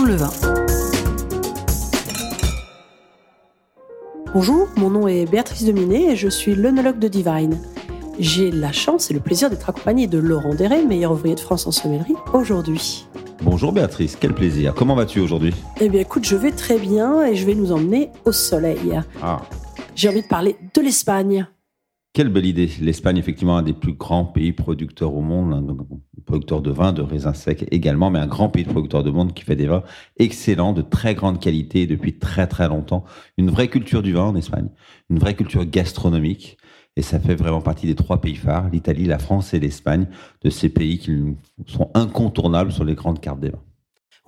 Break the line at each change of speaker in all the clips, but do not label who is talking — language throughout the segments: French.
le vin. Bonjour, mon nom est Béatrice Dominé et je suis l'œnologue de Divine. J'ai la chance et le plaisir d'être accompagnée de Laurent Deret, meilleur ouvrier de France en sommellerie, aujourd'hui.
Bonjour Béatrice, quel plaisir. Comment vas-tu aujourd'hui?
Eh bien écoute, je vais très bien et je vais nous emmener au soleil.
Ah,
J'ai envie de parler de l'Espagne.
quelle belle idée. L'Espagne, effectivement, un des plus grands pays producteurs au monde, un producteur de vin, de raisins secs également, mais un grand pays de producteurs de monde qui fait des vins excellents, de très grande qualité depuis très très longtemps. Une vraie culture du vin en Espagne, une vraie culture gastronomique. Et ça fait vraiment partie des trois pays phares, l'Italie, la France et l'Espagne, de ces pays qui sont incontournables sur les grandes cartes des vins.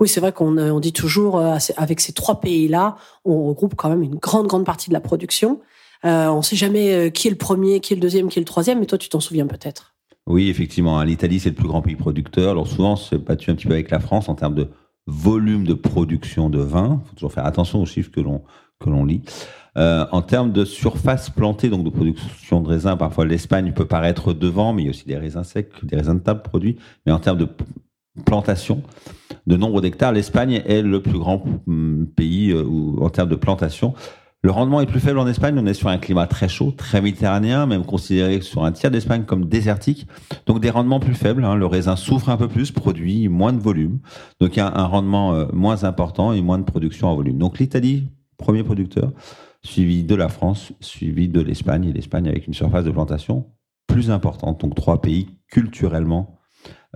Oui, c'est vrai qu'on euh, dit toujours, euh, avec ces trois pays-là, on regroupe quand même une grande, grande partie de la production. Euh, on ne sait jamais qui est le premier, qui est le deuxième, qui est le troisième, mais toi, tu t'en souviens peut-être.
Oui, effectivement. hein, L'Italie, c'est le plus grand pays producteur. Alors souvent, c'est battu un petit peu avec la France en termes de volume de production de vin. Il faut toujours faire attention aux chiffres que l'on que l'on lit. Euh, en termes de surface plantée, donc de production de raisins, parfois l'Espagne peut paraître devant, mais il y a aussi des raisins secs, des raisins de table produits. Mais en termes de plantation, de nombre d'hectares, l'Espagne est le plus grand hum, pays euh, en termes de plantation. Le rendement est plus faible en Espagne. On est sur un climat très chaud, très méditerranéen, même considéré sur un tiers d'Espagne comme désertique. Donc des rendements plus faibles. hein. Le raisin souffre un peu plus, produit moins de volume. Donc il y a un rendement euh, moins important et moins de production en volume. Donc l'Italie, premier producteur, suivi de la France, suivi de l'Espagne. Et l'Espagne avec une surface de plantation plus importante. Donc trois pays culturellement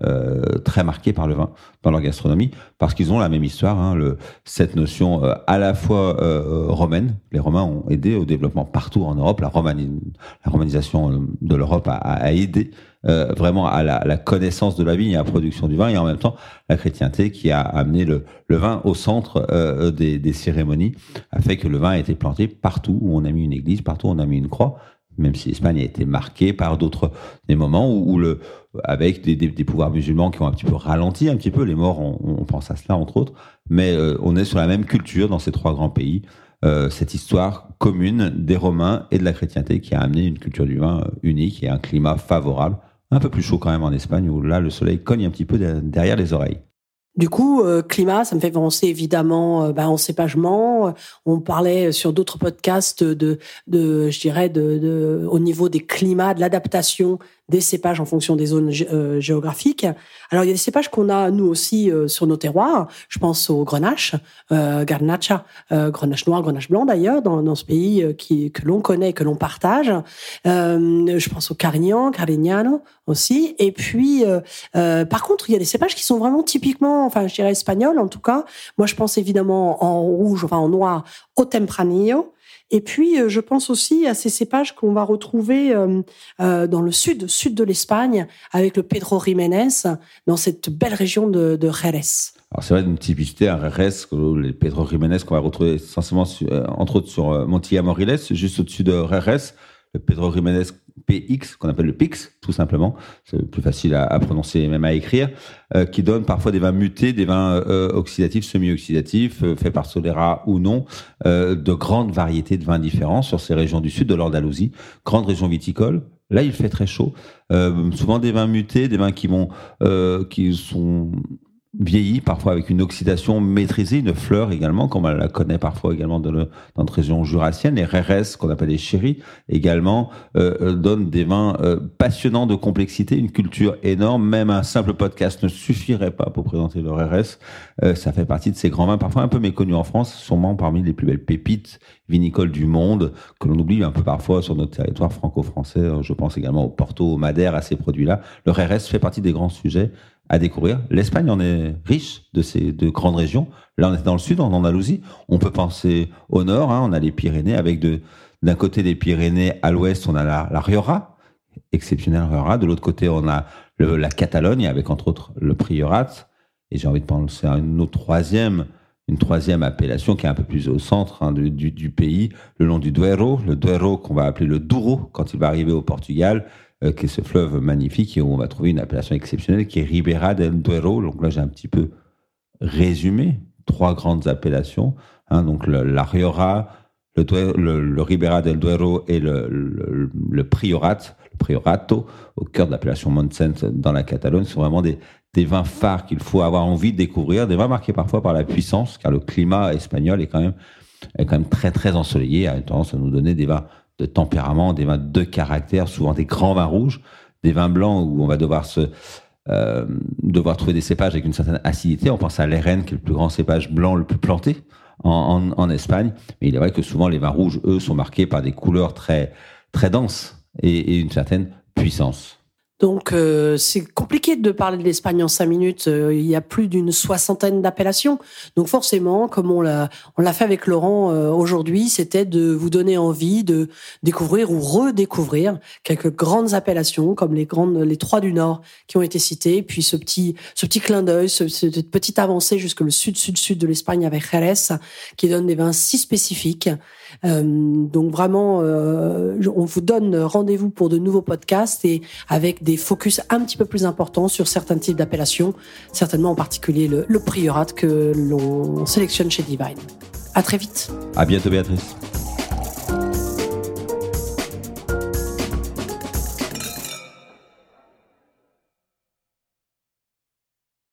euh, très marqués par le vin dans leur gastronomie, parce qu'ils ont la même histoire, hein, cette notion euh, à la fois euh, romaine. Les Romains ont aidé au développement partout en Europe. La, romani- la romanisation de l'Europe a, aidé vraiment à la, connaissance de la vigne et à la production du vin, et en même temps la chrétienté qui a amené le, vin au centre des, des cérémonies, a fait que le vin a été planté partout où on a mis une église, partout où on a mis une croix même si l'Espagne a été marquée par d'autres moments où, le avec des, pouvoirs musulmans qui ont un petit peu ralenti un petit peu les morts on, pense à cela entre autres. Mais euh, on est sur la même culture dans ces trois grands pays. Euh, cette histoire commune des Romains et de la chrétienté qui a amené une culture du vin euh, unique et un climat favorable. Un peu plus chaud quand même en Espagne où là le soleil cogne un petit peu de- derrière les oreilles
Du coup, euh, climat, ça me fait penser évidemment euh, bah, en cépagement. On parlait sur d'autres podcasts de, de, je dirais, au niveau des climats, de l'adaptation des cépages en fonction des zones euh, géographiques. Alors, il y a des cépages qu'on a, nous aussi, euh, sur nos terroirs. Je pense au grenache, euh, garnacha, euh, grenache noir, grenache blanc d'ailleurs, dans, dans ce pays euh, qui, que l'on connaît, que l'on partage. Euh, je pense au carignan, carignano aussi. Et puis, par contre, il y a des cépages qui sont vraiment typiquement, enfin, je dirais espagnols en tout cas. Moi, je pense évidemment en rouge, enfin en noir, au tempranillo. Et puis, euh, je pense aussi à ces cépages qu'on va retrouver euh, euh, dans le sud, sud de l'Espagne, avec le Pedro Jiménez, dans cette belle région de, de Jerez.
Alors c'est vrai une typicité, un que les Pedro Jiménez qu'on va retrouver essentiellement, entre autres sur Montilla Moriles, juste au-dessus de RRS, le Pedro Jiménez PX, qu'on appelle le PIX, tout simplement, c'est plus facile à, prononcer et même à écrire, euh, qui donne parfois des vins mutés, des vins euh, oxydatifs, semi-oxydatifs, euh, faits par Solera ou non, de grandes variétés de vins différents sur ces régions du sud de l'Andalousie, grande région viticole. Là, il fait très chaud. Souvent des vins mutés, des vins qui vont, qui sont vieillis, parfois avec une oxydation maîtrisée, une fleur également, comme on la connaît parfois également dans, le, dans notre région jurassienne. Les RRS, qu'on appelle les chéris, également, euh, euh, donnent des vins euh, passionnants de complexité, une culture énorme. Même un simple podcast ne suffirait pas pour présenter le RRS. Euh, ça fait partie de ces grands vins, parfois un peu méconnus en France, sûrement parmi les plus belles pépites vinicoles du monde, que l'on oublie un peu parfois sur notre territoire franco-français. Euh, Je pense également au Porto, au Madère, à ces produits-là. Le RRS fait partie des grands sujets à découvrir. L'Espagne en est riche de ces deux grandes régions. Là, on est dans le sud, en Andalousie. On peut penser au nord. Hein, on a les Pyrénées avec de d'un côté des Pyrénées à l'ouest, on a la, la Rioja, exceptionnelle Rioja. De l'autre côté, on a la Catalogne avec entre autres le Priorat. Et j'ai envie de penser à une autre troisième, une troisième appellation qui est un peu plus au centre hein, du, pays, le long du Douro, le Douro qu'on va appeler le Douro quand il va arriver au Portugal, euh, qui est ce fleuve magnifique et où on va trouver une appellation exceptionnelle qui est Ribera del Duero. Donc là, j'ai un petit peu résumé trois grandes appellations. Hein, donc le, la le, Duero- le, Ribera del Duero et le Priorat, le Priorato, au cœur de l'appellation Montsent dans la Catalogne, sont vraiment des, des vins phares qu'il faut avoir envie de découvrir, des vins marqués parfois par la puissance, car le climat espagnol est quand même, très très ensoleillé, a tendance à nous donner des vins de tempérament, des vins de caractère, souvent des grands vins rouges, des vins blancs où on va devoir euh, trouver des cépages avec une certaine acidité. On pense à l'Eren, qui est le plus grand cépage blanc le plus planté en, Espagne. Mais il est vrai que souvent les vins rouges, eux, sont marqués par des couleurs très très denses et, et une certaine puissance.
Donc euh, c'est compliqué de parler de l'Espagne en cinq minutes. Euh, il y a plus d'une soixantaine d'appellations. Donc forcément, comme on l'a on l'a fait avec Laurent euh, aujourd'hui, c'était de vous donner envie de découvrir ou redécouvrir quelques grandes appellations comme les grandes les trois du Nord qui ont été citées, puis ce petit ce petit clin d'œil, ce, cette petite avancée jusque le sud sud sud de l'Espagne avec Jerez qui donne des vins si spécifiques. Donc vraiment, on vous donne rendez-vous pour de nouveaux podcasts et avec des focus un petit peu plus importants sur certains types d'appellations, certainement en particulier le, le priorat que l'on sélectionne chez Divine. À très vite.
À bientôt, Béatrice.